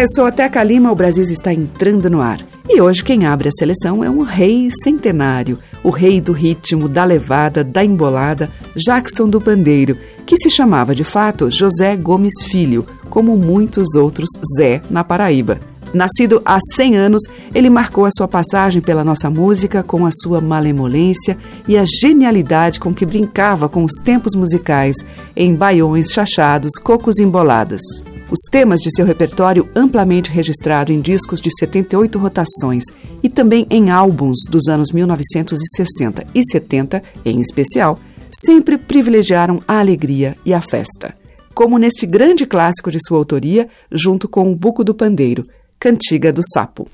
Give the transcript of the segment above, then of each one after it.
Eu sou a Teca Lima, o Brasil está entrando no ar. E hoje quem abre a seleção é um rei centenário, o rei do ritmo, da levada, da embolada, Jackson do Pandeiro, que se chamava de fato José Gomes Filho, como muitos outros Zé na Paraíba. Nascido há 100 anos, ele marcou a sua passagem pela nossa música com a sua malemolência e a genialidade com que brincava com os tempos musicais em baiões chachados, cocos emboladas. Os temas de seu repertório, amplamente registrado em discos de 78 rotações e também em álbuns dos anos 1960 e 70, em especial, sempre privilegiaram a alegria e a festa. Como neste grande clássico de sua autoria, junto com o Buco do Pandeiro, Cantiga do Sapo.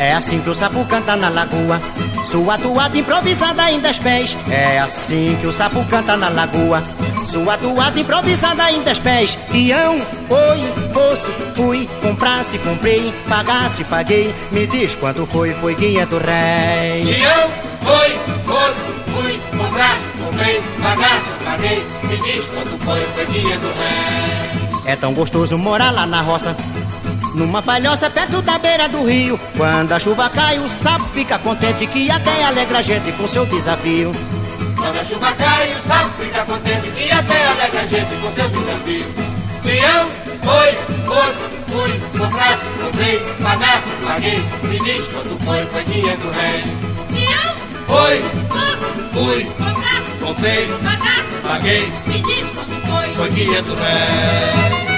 É assim que o sapo canta na lagoa, sua toada improvisada em dez pés. É assim que o sapo canta na lagoa, sua toada improvisada em dez pés. Ião, oi, fosse, fui, comprasse, comprei, pagasse, paguei. Me diz quanto foi, foi quinhentos réis. Ião, oi, fosse, fui, comprasse, comprei, pagasse, paguei. Me diz quanto foi, foi quinhentos réis. É tão gostoso morar lá na roça. Numa palhoça perto da beira do rio Quando a chuva cai o sapo fica contente Que até alegra a gente com seu desafio. Quando a chuva cai o sapo fica contente Que até alegra a gente com seu desafio. Peão, foi, fosse, fui, comprasse, comprei, pagasse, paguei Me diz quanto foi, foi quinhentos réis Peão, Foi, fosse, fui, comprasse, comprei, pagasse, paguei me diz quanto foi. Foi quinhentos réis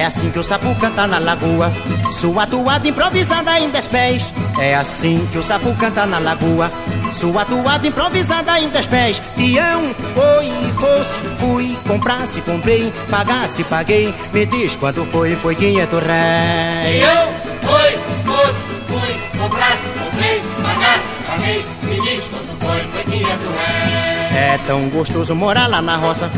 É assim que o sapo canta na lagoa. Sua toada improvisada em dez pés É assim que o sapo canta na lagoa. Sua toada improvisada em dez pés Tião, oi, fosse, fui Comprasse, comprei, pagasse, paguei. Me diz quanto foi, foi quinhentos réis. Tião, oi, fosse, fui Comprasse, comprei, pagasse, paguei. Me diz quanto foi, foi quinhentos réis. É tão gostoso morar lá na roça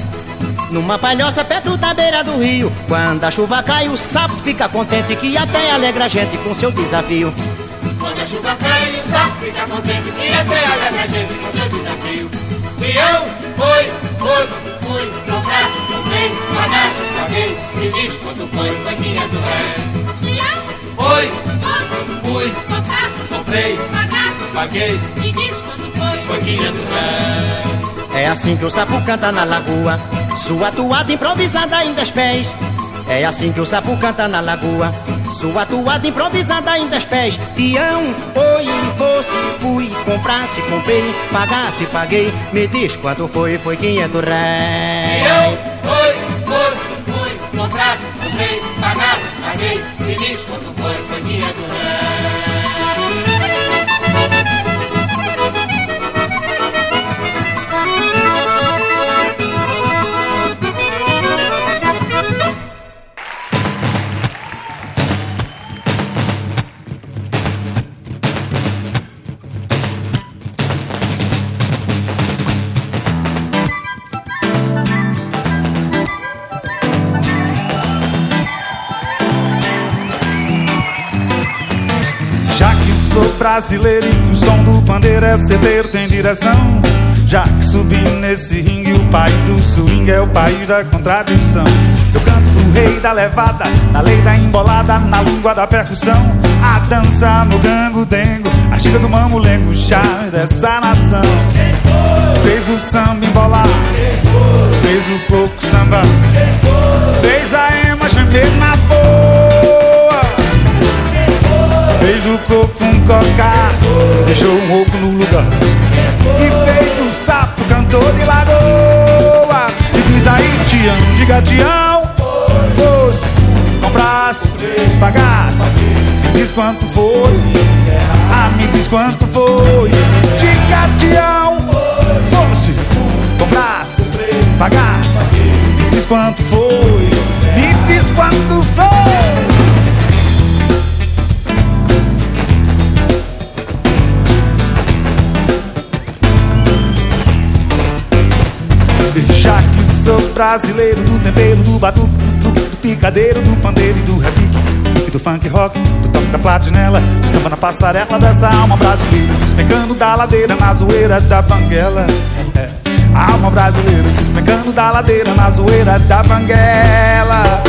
numa palhoça perto da beira do rio Quando a chuva cai o sapo fica contente Que até alegra a gente com seu desafio. Quando a chuva cai o sapo fica contente Que até alegra a gente com seu desafio. Peão, foi, foi, fui, comprasse, comprei, pagasse, paguei Me diz quanto foi, foi quinhentos réis Peão, Foi, fosse, fui, comprasse, comprei, pagasse, paguei. Me diz quanto foi. Foi quinhentos réis É assim que o sapo canta na lagoa Sua toada improvisada em dez pés. É assim que o sapo canta na lagoa. Sua toada improvisada em dez pés. Tião, oi, fosse, fui Comprasse, comprei, pagasse, paguei. Me diz quanto foi, foi quinhentos réis. Peão, foi, fosse, fui, comprasse, comprei, pagasse, paguei. Me diz quanto foi, foi quinhentos réis brasileiro e o som do pandeiro é certeiro, tem direção. Já que subi nesse ringue, o país do swing é o país da contradição. Eu canto pro rei da levada, na lei da embolada, na língua da percussão. A dança no gango dengo, a gira do mamulengo, o charme dessa nação. Fez o samba embolar, fez o coco samba, fez a ema gemer na ficou com coca, deixou um oco no lugar. E fez do sapo cantor de lagoa. E diz aí, Tião, diga Tião, fosse, comprasse, pagasse. Me diz quanto foi, ah, me diz quanto foi. Diga Tião, fosse, comprasse, pagasse. Me diz quanto foi, me diz quanto foi. Brasileiro do tempero, do batuque, do, do picadeiro, do pandeiro e do repique, e do funk rock, do toque da platinela, do samba na passarela dessa alma brasileira, despencando da ladeira na zoeira da banguela. É, alma brasileira, despencando da ladeira na zoeira da banguela.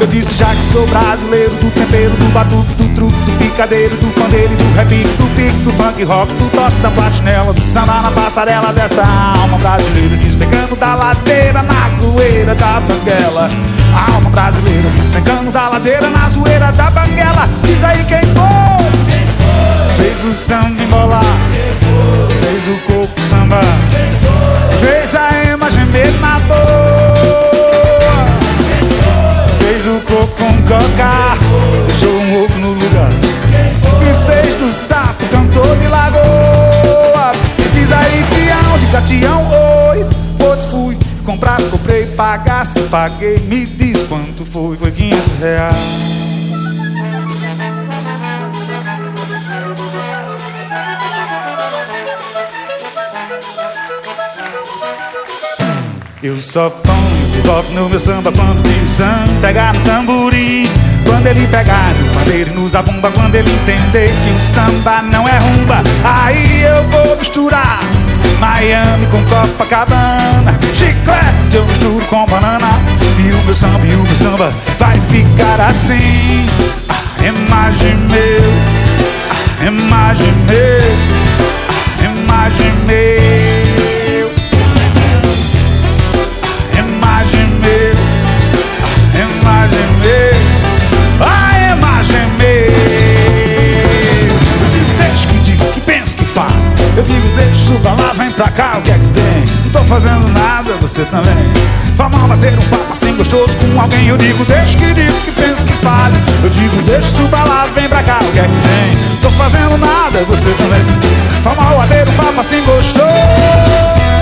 Eu disse já que sou brasileiro do tempero, do batuque, do truque, do picadeiro, do pandeiro, do repique, do pique, do funk rock, do toque da platinela, do samba na passarela dessa alma brasileira, despencando da ladeira na zoeira da banguela. Alma brasileira, despencando da ladeira na zoeira da banguela. Diz aí quem foi? Fez o samba embolar, fez o corpo samba, fez a ema gemer na boa. Coco com deixou um oco no lugar. E fez do sapo cantor de lagoa. Diz aí, Tião, diga Tião, oi. Pois fui, comprasse, comprei, pagasse, paguei. Me diz quanto foi, foi 500 reais. Eu só ponho bebop no meu samba quando o tio Sam pegar no tamborim. Quando ele pegar no pandeiro e no zabumba, quando ele entender que o samba não é rumba, aí eu vou misturar Miami com Copacabana, chiclete eu misturo com banana. E o meu samba, e o meu samba vai ficar assim. A imagem meu, a imagem meu, a imagem meu. Eu digo, deixa, suba lá, vem pra cá, o que é que tem? Não tô fazendo nada, você também. Vamos bater um papo assim gostoso com alguém. Eu digo, deixa que diga, que pensa que fale. Eu digo, deixa, suba lá, vem pra cá, o que é que tem? Não tô fazendo nada, você também. Vamos bater um papo assim gostoso.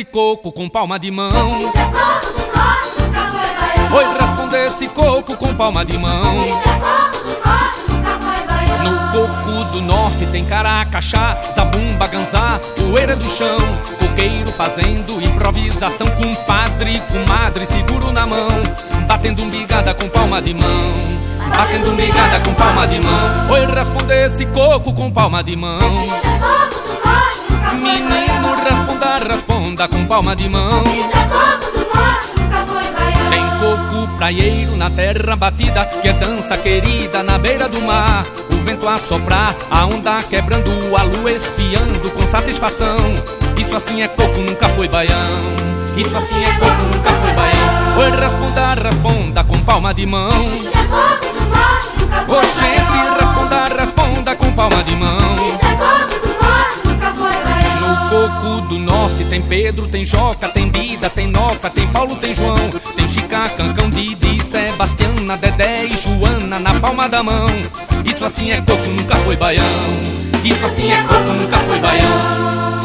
Esse coco com palma de mão. Isso é coco do nunca foi baiano. Oi, responde esse coco com palma de mão. Isso é coco do norte, nunca foi baiano. No coco do norte tem caracachá, zabumba, ganzá, poeira do chão. Coqueiro fazendo improvisação com padre, com madre, seguro na mão. Batendo umbigada com palma de mão. Batendo umbigada com palma de mão. Oi, responde esse coco com palma de mão. Isso é coco do norte, nunca foi Menino, responda, responda com palma de mão. Isso é coco do norte, nunca foi. Tem coco praieiro na terra batida, que é dança querida na beira do mar. O vento a soprar, a onda quebrando, a lua espiando com satisfação. Isso assim é coco, nunca foi baião. Isso assim é coco, nunca foi baião. Oi, responda, responda com palma de mão. Isso é coco do norte, nunca foi Oxente, responda, responda com palma de mão. Coco do norte tem Pedro, tem Joca, tem Dida, tem Noca, tem Paulo, tem João, tem Chica, Cancão, Didi, Sebastiana, Dedé e Joana na palma da mão. Isso assim é coco, nunca foi baião. Isso assim é coco, nunca foi baião.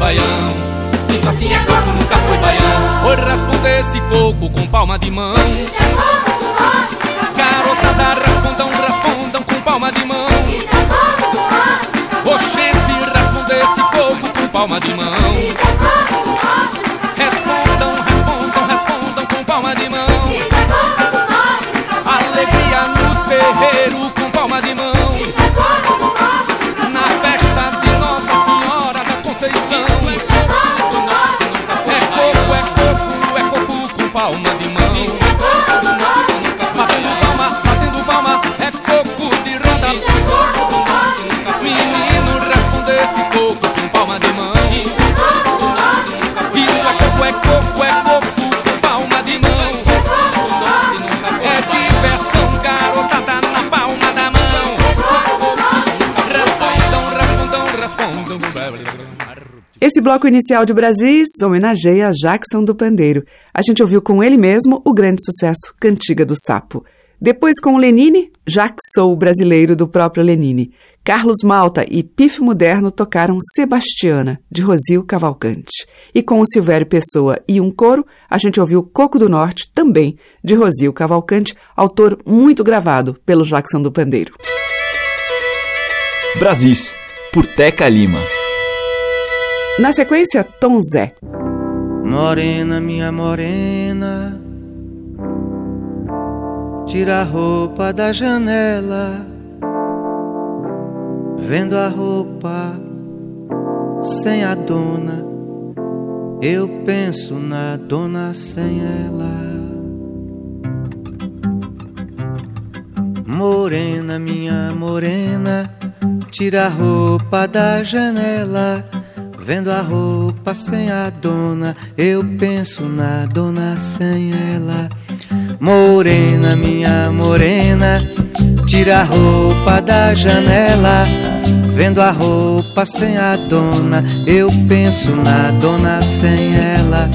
Baião. Isso assim é coco, nunca foi baião. Oi, responde esse coco com palma de mão. Isso é coco do foi Garotada, respondam, respondam com palma de mão. Isso é coco do foi Oxente, responde esse coco com palma de mão. Isso é coco do palma de Esse bloco inicial de Brasis homenageia Jackson do Pandeiro. A gente ouviu com ele mesmo o grande sucesso Cantiga do Sapo. Depois com o Lenine, que sou brasileiro do próprio Lenine. Carlos Malta e Pif Moderno tocaram Sebastiana, de Rosil Cavalcante. E com o Silvério Pessoa e um coro, a gente ouviu Coco do Norte, também, de Rosil Cavalcante, autor muito gravado pelo Jackson do Pandeiro. Brasis, por Teca Lima. Na sequência, Tom Zé. Morena, minha morena, tira a roupa da janela, vendo a roupa sem a dona, eu penso na dona sem ela. Morena, minha morena, tira a roupa da janela. Vendo a roupa sem a dona, eu penso na dona sem ela. Morena, minha morena, tira a roupa da janela. Vendo a roupa sem a dona, eu penso na dona sem ela.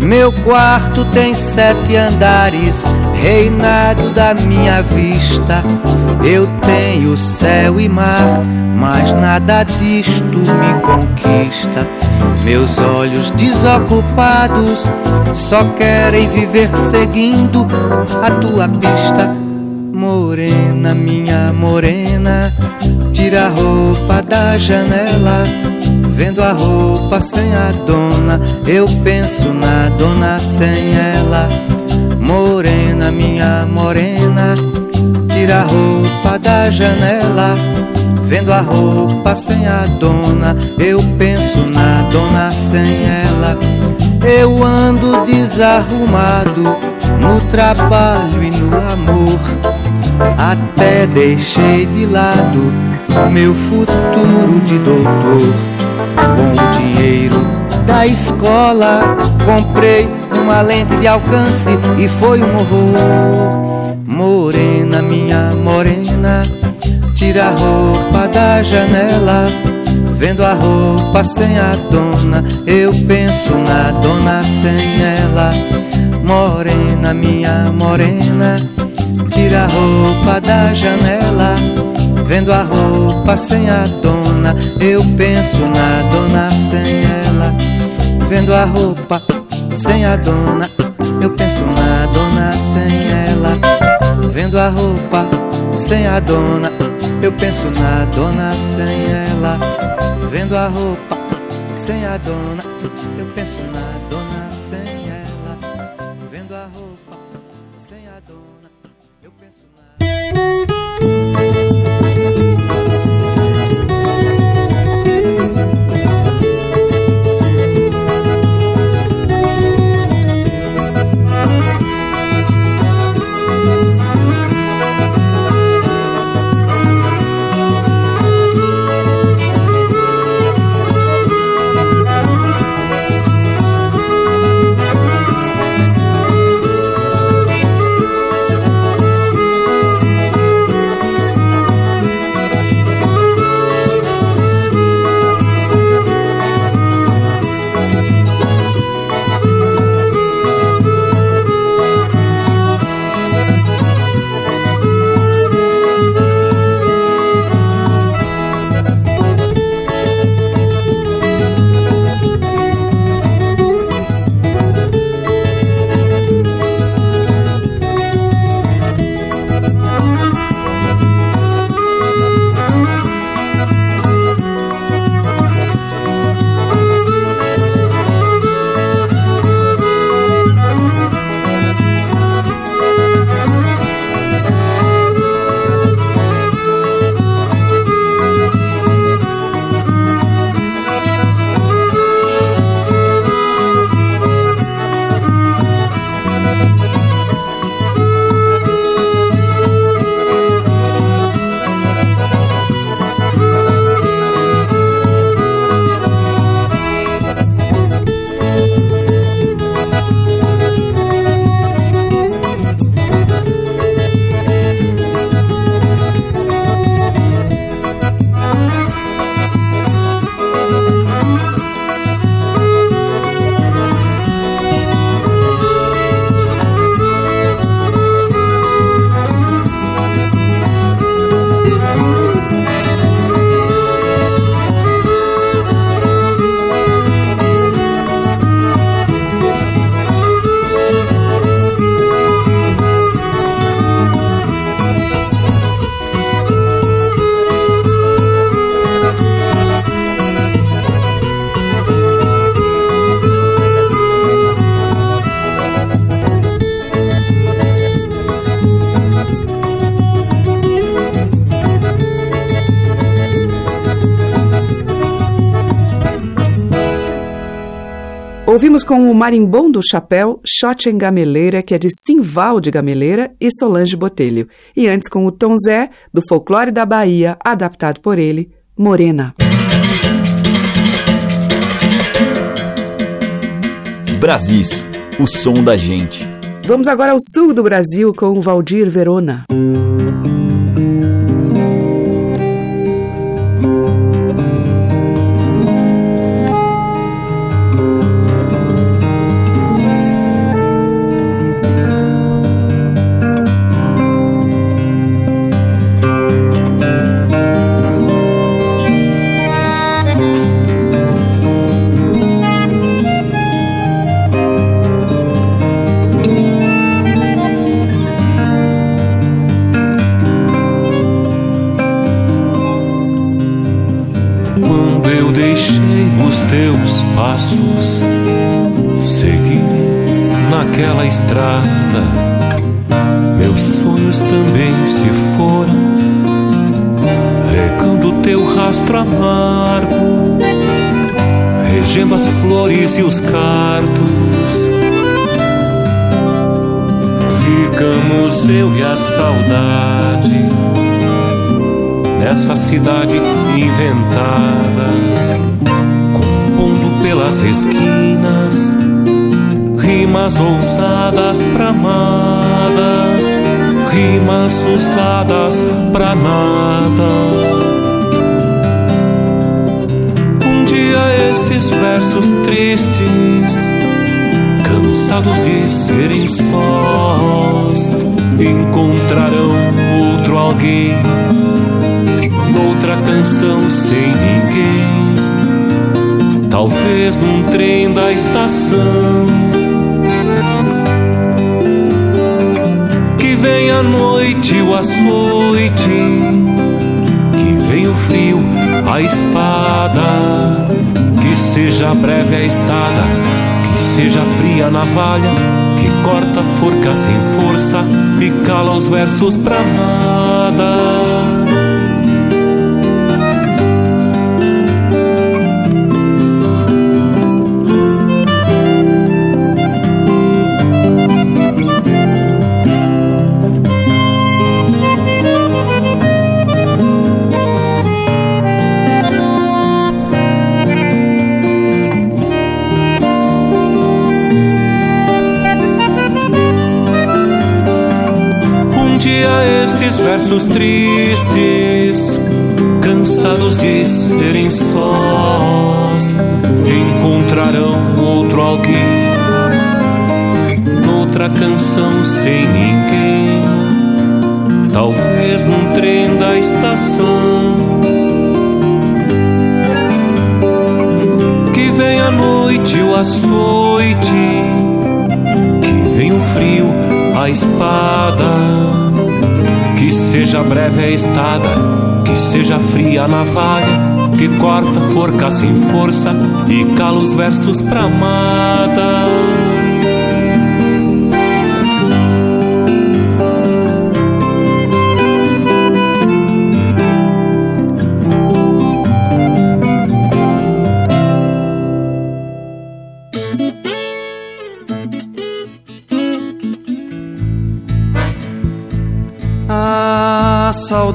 Meu quarto tem sete andares, reinado da minha vista. Eu tenho céu e mar, mas nada disto me conquista. Meus olhos desocupados só querem viver seguindo a tua pista. Morena, minha morena, tira a roupa da janela. Vendo a roupa sem a dona, eu penso na dona sem ela. Morena, minha morena, tira a roupa da janela, vendo a roupa sem a dona. Eu penso na dona sem ela. Eu ando desarrumado no trabalho e no amor. Até deixei de lado meu futuro de doutor. Com o dinheiro da escola, comprei uma lente de alcance e foi um horror. Morena, minha morena, tira a roupa da janela. Vendo a roupa sem a dona, eu penso na dona sem ela. Morena, minha morena, tira a roupa da janela. Vendo a roupa sem a dona, eu penso na dona sem ela. Vendo a roupa sem a dona, eu penso na dona sem ela. Vendo a roupa sem a dona, eu penso na dona sem ela. Vendo a roupa sem a dona, eu penso na dona sem ela. Vendo a roupa sem a dona, eu penso na. Com o Marimbom do Chapéu, Shot em Gameleira, que é de Simval de Gameleira e Solange Botelho. E antes com o Tom Zé, do Folclore da Bahia, adaptado por ele, Morena. Brasis, o som da gente. Vamos agora ao sul do Brasil com o Valdir Verona. Quando teus passos, segui naquela estrada. meus sonhos também se foram, regando teu rastro amargo, regendo as flores e os cardos. Ficamos eu e a saudade nessa cidade inventada, pelas esquinas rimas ousadas pra amada, rimas usadas pra nada. Um dia esses versos tristes, cansados de serem sós, encontrarão outro alguém, noutra canção sem ninguém. Talvez num trem da estação vem a noite, o açoite, que vem o frio, a espada, que seja breve a estada, que seja fria a navalha, que corta a forca sem força e cala os versos pra nada. Versos tristes, cansados de serem sós, encontrarão outro alguém, noutra canção sem ninguém, talvez num trem da estação. Que vem a noite, o açoite, que vem o frio, a espada que seja breve a estada, que seja fria a navalha, que corta forca sem força e cala os versos pra amada.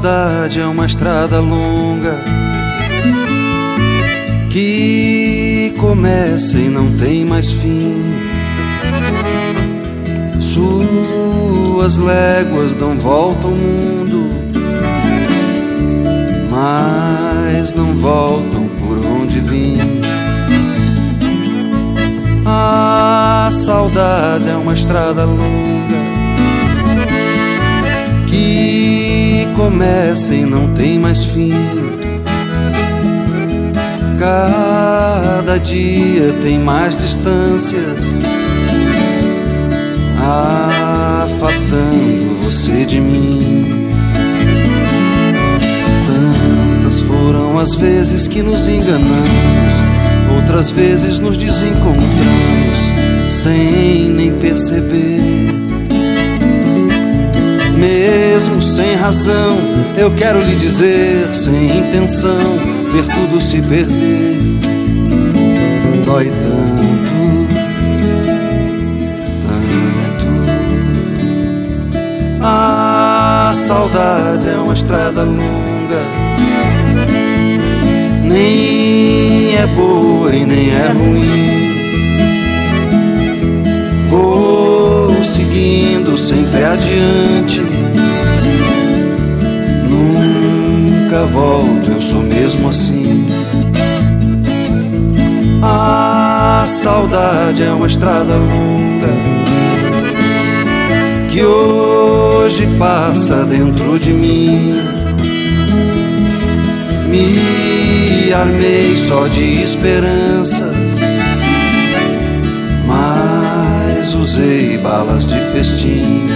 Saudade é uma estrada longa que começa e não tem mais fim. Suas léguas dão volta ao mundo, mas não voltam por onde vim. A saudade é uma estrada longa começa e não tem mais fim. Cada dia tem mais distâncias, afastando você de mim. Tantas foram as vezes que nos enganamos, outras vezes nos desencontramos, sem nem perceber mesmo sem razão, eu quero lhe dizer, sem intenção, ver tudo se perder. Dói tanto, tanto. A saudade é uma estrada longa, nem é boa e nem é ruim. Seguindo sempre adiante nunca volto, eu sou mesmo assim. A saudade é uma estrada longa que hoje passa dentro de mim. Me armei só de esperanças, usei balas de festim.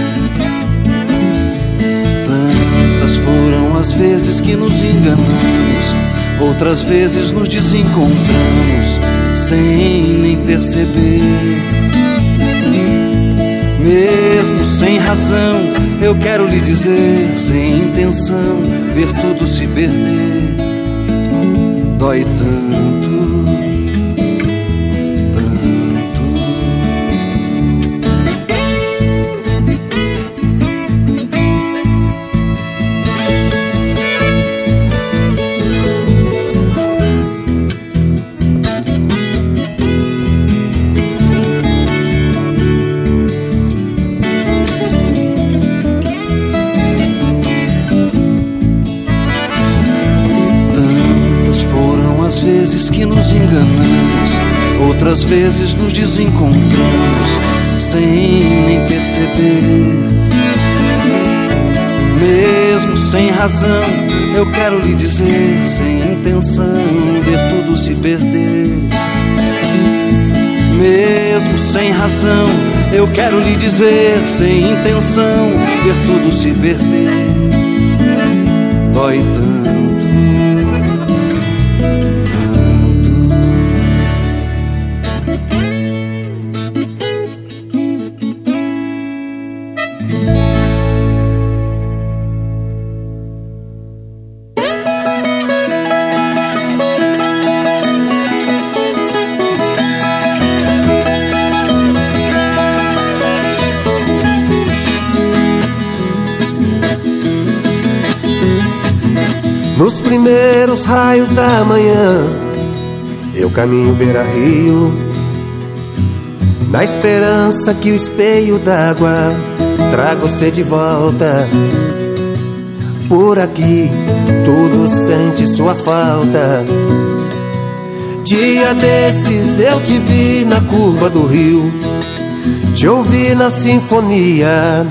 Foram as vezes que nos enganamos, outras vezes nos desencontramos, sem nem perceber. Mesmo sem razão, eu quero lhe dizer, sem intenção, ver tudo se perder. Dói tanto. Razão, eu quero lhe dizer, sem intenção, ver tudo se perder. Mesmo sem razão, eu quero lhe dizer, sem intenção, ver tudo se perder. Dói tanto da manhã, eu caminho beira-rio, na esperança que o espelho d'água traga você de volta. Por aqui, tudo sente sua falta. Dia desses eu te vi na curva do rio, te ouvi na sinfonia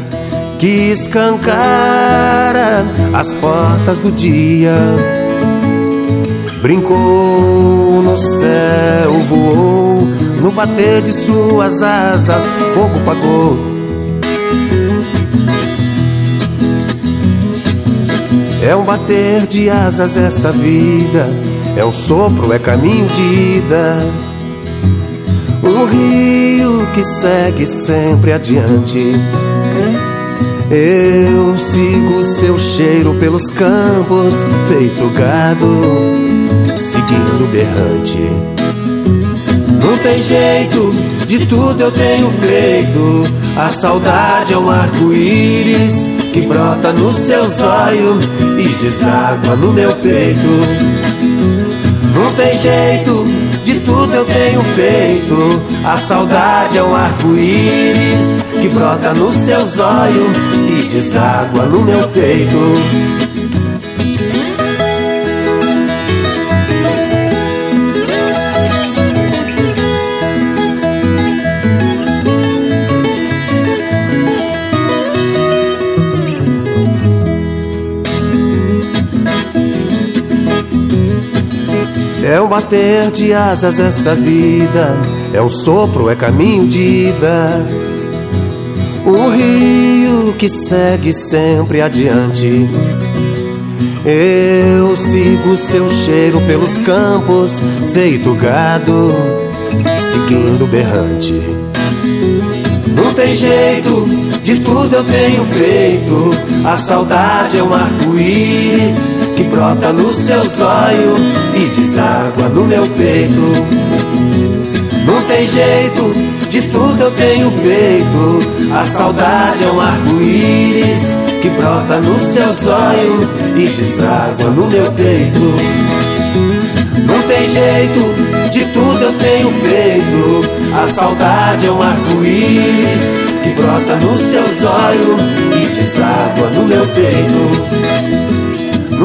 que escancara as portas do dia. Brincou no céu, voou, no bater de suas asas, fogo pagou. É um bater de asas essa vida, é um sopro, é caminho de ida. Um rio que segue sempre adiante eu sigo seu cheiro pelos campos, feito gado, seguindo berrante. Não tem jeito, de tudo eu tenho feito. A saudade é um arco-íris que brota nos seus olhos e deságua no meu peito. Não tem jeito, de tudo eu tenho feito. A saudade é um arco-íris que brota nos seus olhos e deságua no meu peito. É um bater de asas essa vida, é um sopro, é caminho de ida. O rio que segue sempre adiante. Eu sigo seu cheiro pelos campos, feito gado, seguindo berrante. Não tem jeito, de tudo eu tenho feito. A saudade é um arco-íris que brota nos seus olhos e deságua no meu peito. Não tem jeito, de tudo eu tenho feito. A saudade é um arco-íris que brota nos seus olhos e deságua no meu peito. Não tem jeito, de tudo eu tenho feito. A saudade é um arco-íris que brota nos seus olhos e deságua no meu peito.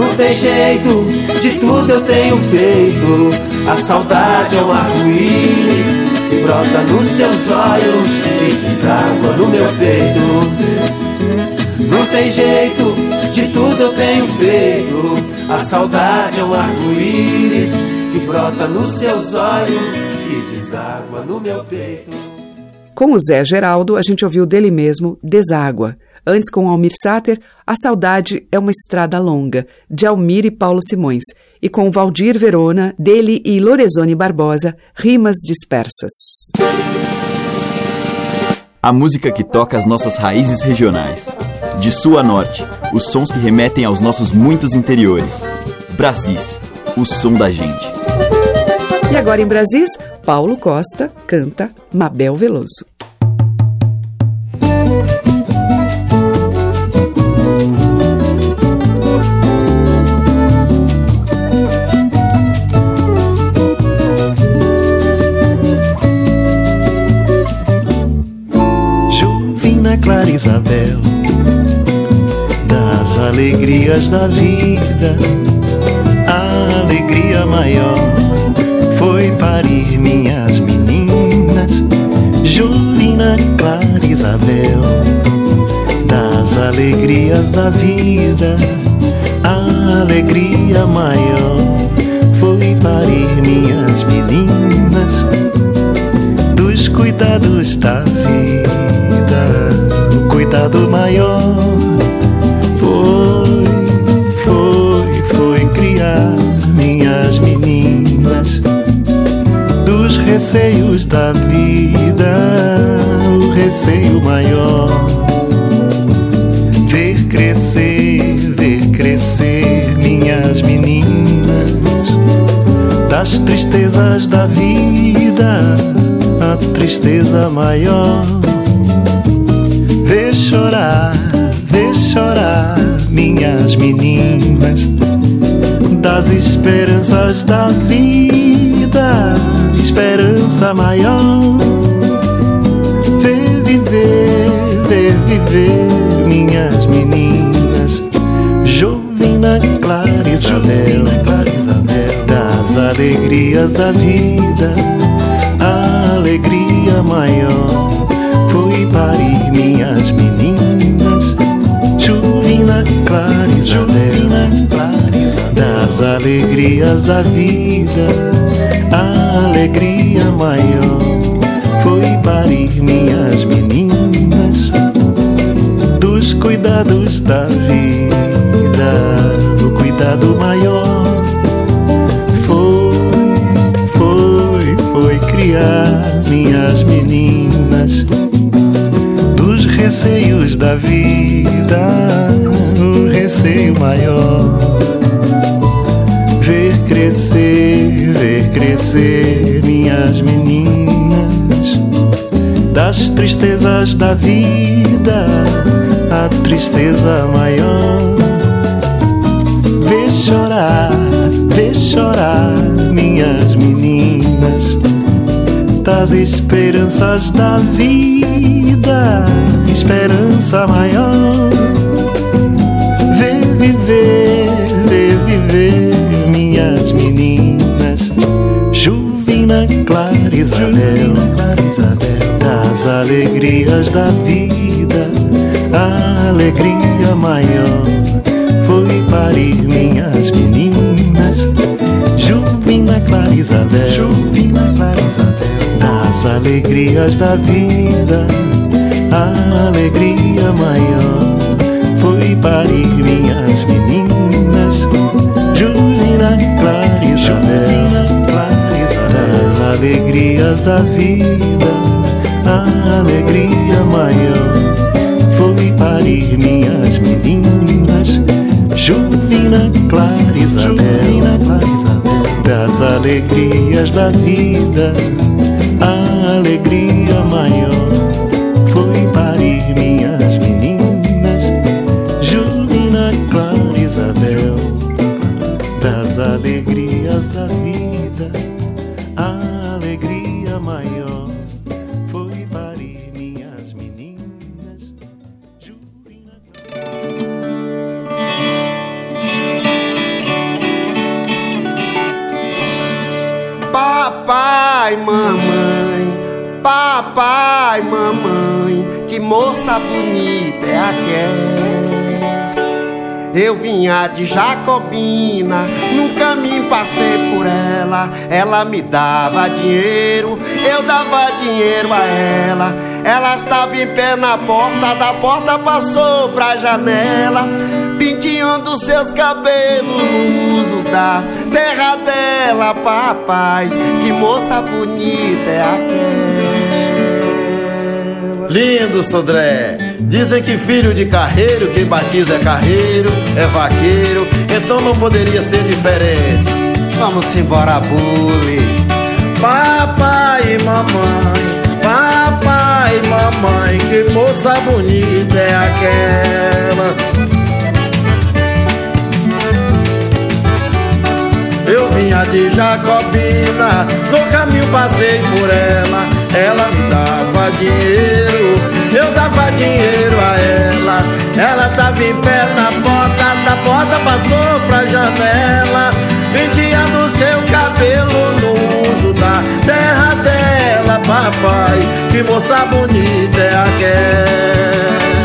Não tem jeito, de tudo eu tenho feito. A saudade é um arco-íris que brota nos seus olhos e deságua no meu peito. Não tem jeito, de tudo eu tenho feito. A saudade é um arco-íris que brota nos seus olhos e deságua no meu peito. Com o Zé Geraldo, a gente ouviu dele mesmo Deságua. Antes, com Almir Sater, A Saudade é uma Estrada Longa, de Almir e Paulo Simões. E com Valdir Verona, dele e Lorezone Barbosa, Rimas Dispersas. A música que toca as nossas raízes regionais. De sul a norte, os sons que remetem aos nossos muitos interiores. Brasis, o som da gente. E agora em Brasis, Paulo Costa canta Mabel Veloso. Clara Isabel, das alegrias da vida, a alegria maior foi parir minhas meninas. Jovina Clara Isabel, das alegrias da vida, a alegria maior foi parir minhas meninas. Dos cuidados da vida, o cuidado maior foi, foi, foi criar minhas meninas dos receios da vida, o receio maior. Ver crescer, ver crescer minhas meninas, das tristezas da vida, a tristeza maior. Chorar minhas meninas, das esperanças da vida, esperança maior. Ver viver, ver viver minhas meninas, Jovina Clara Isabel, das alegrias da vida, a alegria maior Isabel, das alegrias da vida, a alegria maior. Foi parir minhas meninas, dos cuidados da vida, o cuidado maior. Foi, foi, foi criar minhas meninas dos receios da vida, receio maior. Ver crescer, ver crescer minhas meninas, das tristezas da vida, a tristeza maior. Ver chorar, ver chorar minhas meninas, das esperanças da vida, esperança maior. Ver minhas meninas, Juvina Clara Isabel, das alegrias da vida, a alegria maior foi parir minhas meninas, Juvina Clara Isabel, Juvina Clara Isabel, das alegrias da vida, a alegria maior foi parir minhas meninas, Juvina Clara Isabel, das alegrias da vida, a alegria maior. Foi parir minhas meninas, Juvina Clara Isabel, das alegrias da vida, a alegria maior Eu vinha de Jacobina, no caminho passei por ela. Ela me dava dinheiro, eu dava dinheiro a ela. Ela estava em pé na porta, da porta passou pra janela, penteando seus cabelos no uso da terra dela, papai. Que moça bonita é aquela. Lindo, Sodré. Dizem que filho de carreiro, quem batiza é carreiro, é vaqueiro, então não poderia ser diferente. Vamos embora, Bully. Papai e mamãe, papai e mamãe, que moça bonita é aquela. Eu vinha de Jacobina, no caminho passei por ela. Ela me dava dinheiro, eu dava dinheiro a ela. Ela tava em pé na porta, da porta passou pra janela, penteando seu cabelo no uso da terra dela, papai. Que moça bonita é aquela.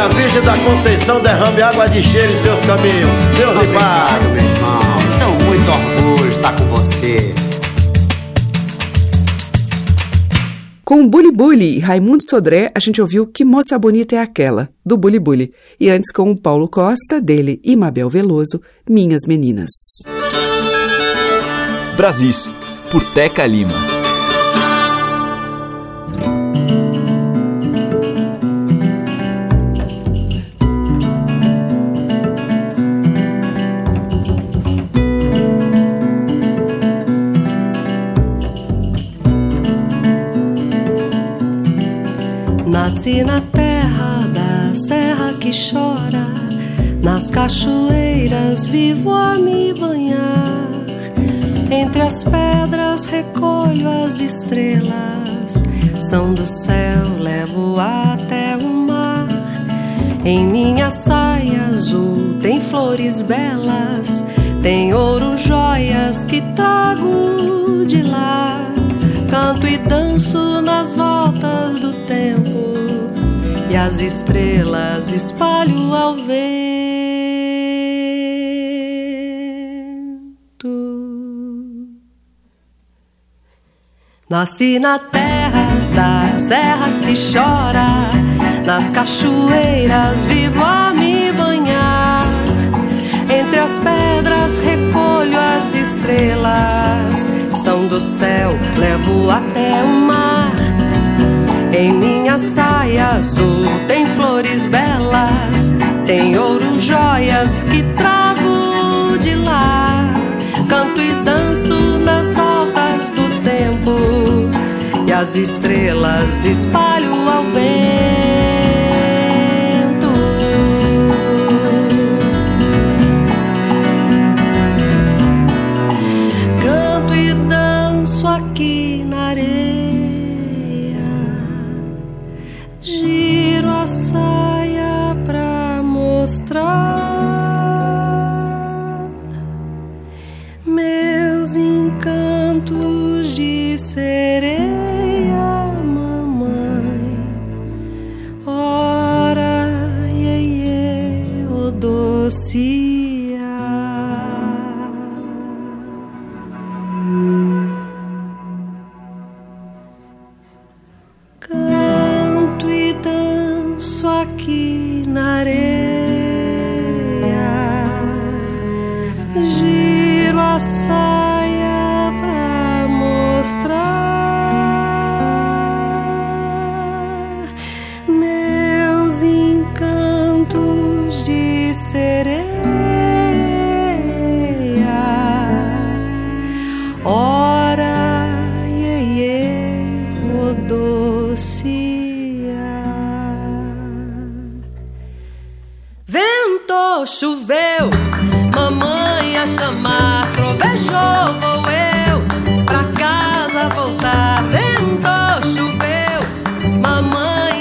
A Virgem da Conceição derrame água de cheiro em seus caminhos. Deus lhe pague. meu irmão. Isso é um muito orgulho estar com você. Com o Bully Bully e Raimundo Sodré, a gente ouviu Que Moça Bonita é Aquela, do Bully Bully. E antes com o Paulo Costa, dele e Mabel Veloso, Minhas Meninas. Brasis, por Teca Lima. Nasci na terra da serra que chora, nas cachoeiras vivo a me banhar. Entre as pedras recolho as estrelas, são do céu, levo até o mar. Em minha saia azul tem flores belas, tem ouro, joias que trago de lá. Canto e danço nas voltas do tempo e as estrelas espalho ao vento. Nasci na terra da serra que chora, nas cachoeiras vivo a me banhar. Entre as pedras recolho as estrelas, são do céu, levo até o mar. Azul tem flores belas, tem ouro, joias que trago de lá. Canto e danço nas voltas do tempo e as estrelas espalho ao vento.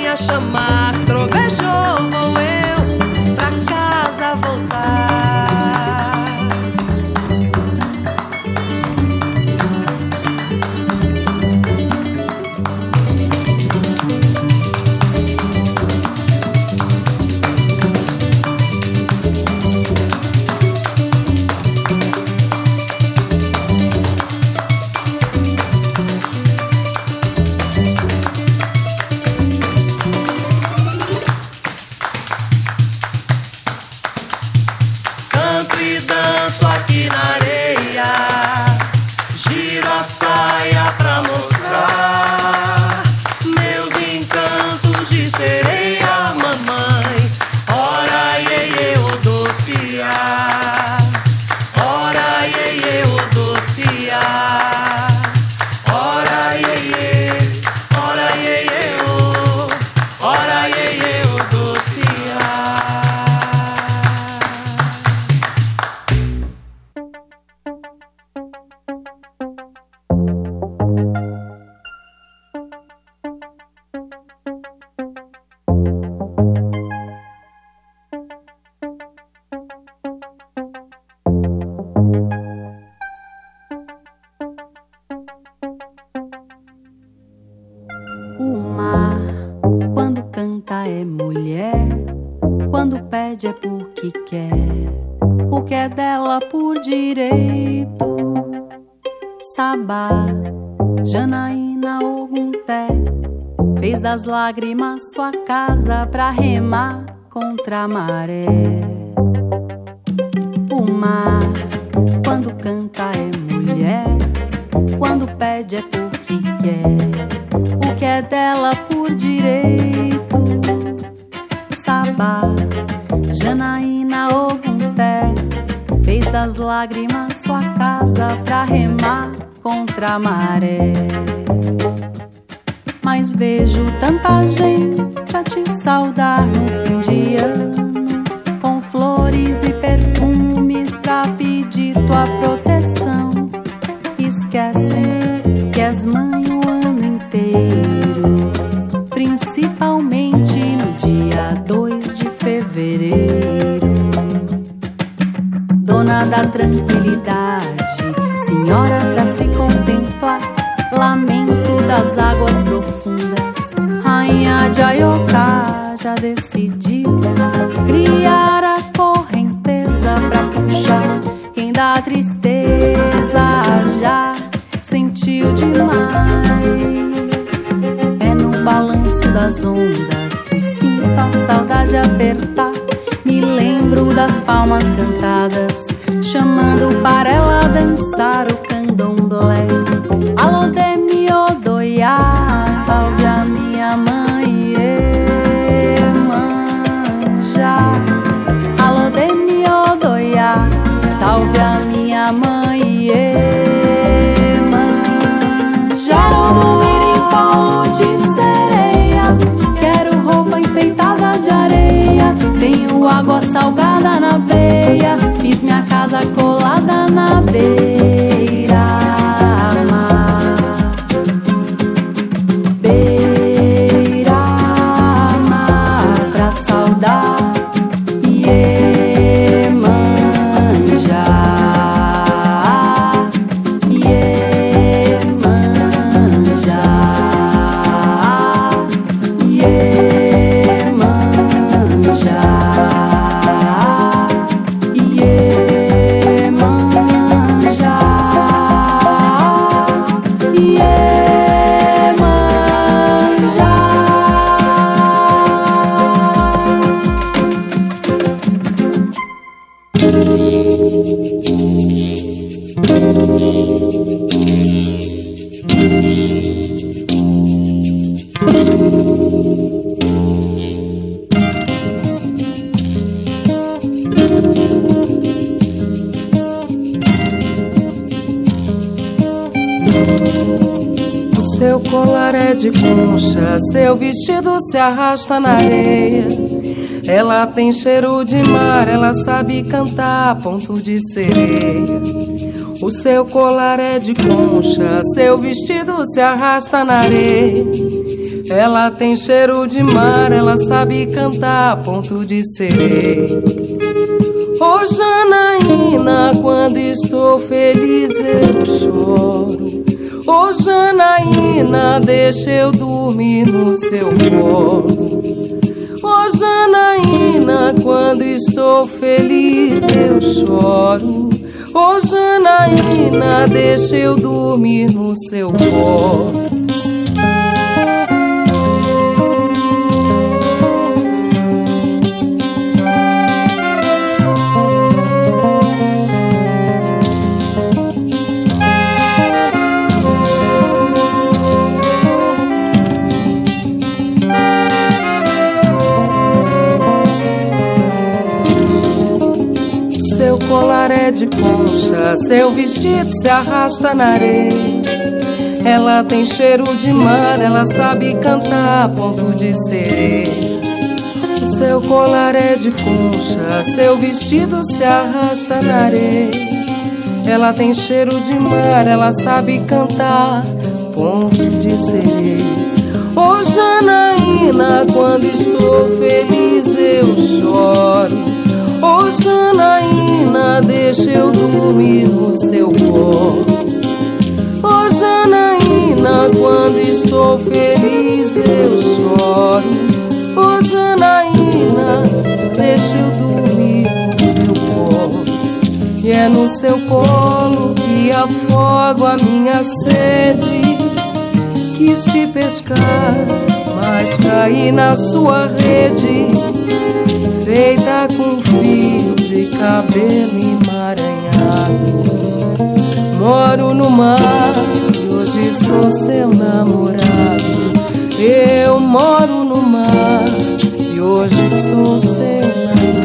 Das sua casa pra remar contra a maré. O mar, quando canta é mulher, quando pede é porque quer, o que é dela por direito. Sabá, Janaína Ogunté, fez das lágrimas sua casa pra remar contra a maré mas vejo tanta gente a te saudar no fim de ano, com flores e perfumes pra pedir tua proteção. Esquecem que és mãe o ano inteiro, principalmente no dia 2 de fevereiro. Dona da tranquilidade, senhora pra se contemplar, lamento das águas Jayoka já decidiu criar a correnteza pra puxar quem dá tristeza já sentiu demais. É no balanço das ondas que sinto a saudade apertar. Me lembro das palmas cantadas, chamando para ela dançar o candomblé. Alô, salgada na veia Fiz minha casa colada na beira se arrasta na areia. Ela tem cheiro de mar, ela sabe cantar a ponto de sereia. O seu colar é de concha, seu vestido se arrasta na areia. Ela tem cheiro de mar, ela sabe cantar a ponto de sereia. Ô oh, Janaína, quando estou feliz eu choro. Ô oh, Janaína, deixa eu dormir no seu colo. Oh, Janaína, quando estou feliz eu choro. Oh, Janaína, deixa eu dormir no seu colo. De concha, seu vestido se arrasta na areia. Ela tem cheiro de mar, ela sabe cantar a ponto de sereia. O seu colar é de concha, seu vestido se arrasta na areia. Ela tem cheiro de mar, ela sabe cantar ponto de sereia. Ô oh, Janaína, quando estou feliz eu choro. Ô oh, Janaína, deixa eu dormir no seu colo. Ô oh, Janaína, quando estou feliz eu choro. Ô oh, Janaína, deixa eu dormir no seu colo. E é no seu colo que afogo a minha sede. Quis te pescar, mas caí na sua rede feita com fio de cabelo emaranhado. Moro no mar e hoje sou seu namorado. Eu moro no mar e hoje sou seu namorado.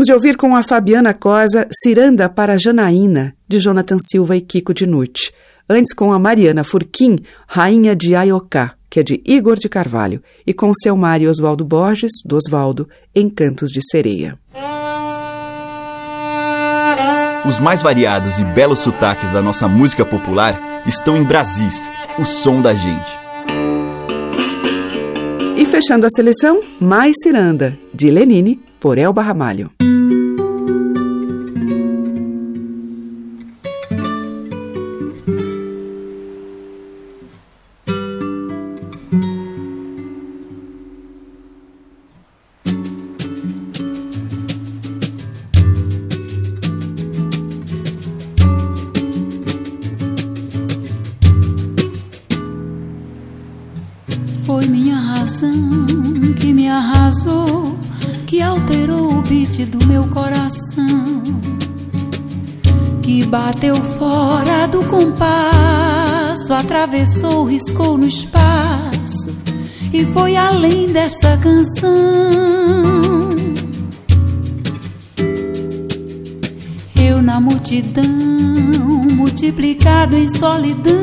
Acabamos de ouvir com a Fabiana Cosa Ciranda para Janaína, de Jonathan Silva e Kiko Dinucci. Antes com a Mariana Furquim, Rainha de Aioká, que é de Igor de Carvalho, e com seu Mário Oswaldo Borges, do Oswaldo, Encantos de Sereia. Os mais variados e belos sotaques da nossa música popular estão em Brasis, o som da gente. E fechando a seleção, Mais Ciranda, de Lenine, por Elba Ramalho. buscou no espaço e foi além dessa canção. Eu na multidão, multiplicado em solidão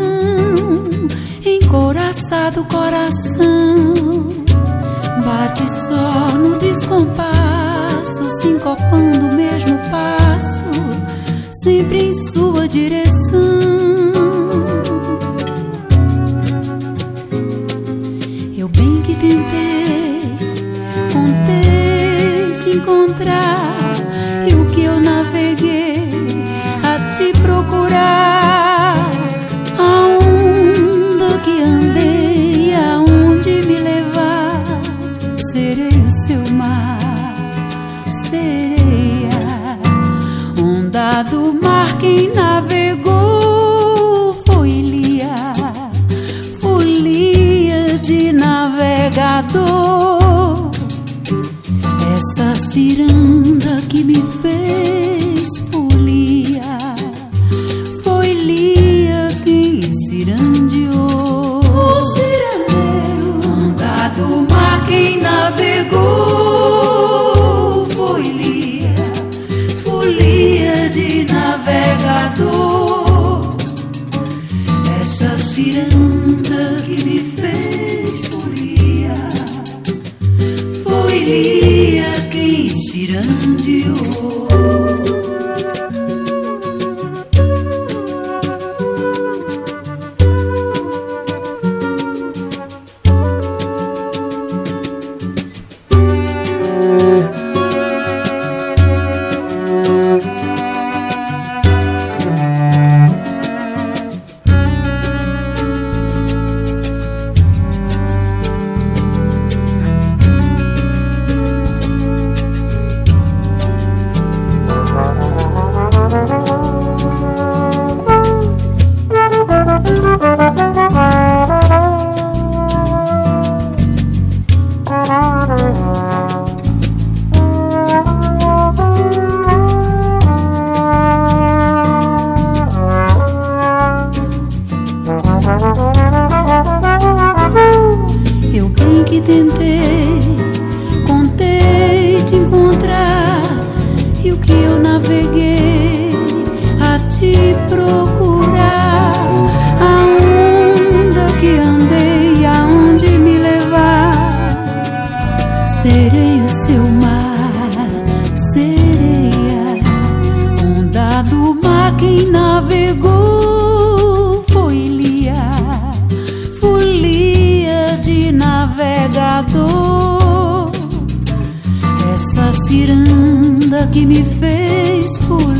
que me fez pular.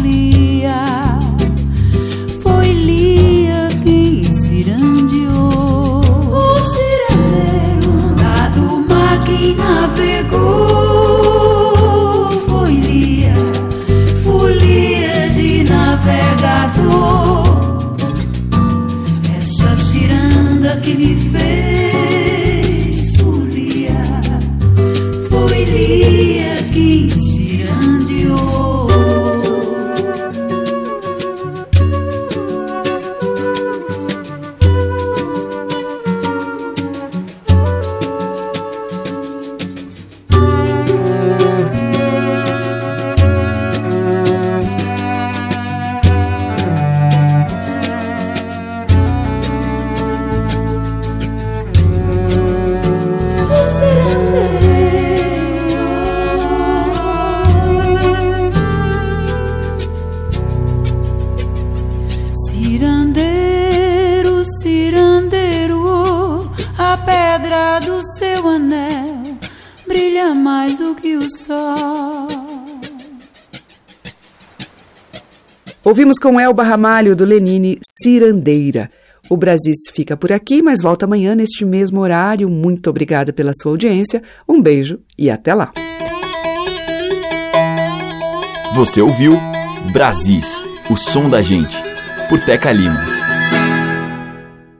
Ouvimos com Elba Ramalho, do Lenine, Cirandeira. O Brasis fica por aqui, mas volta amanhã neste mesmo horário. Muito obrigada pela sua audiência, um beijo e até lá. Você ouviu Brasis, o som da gente, por Teca Lima.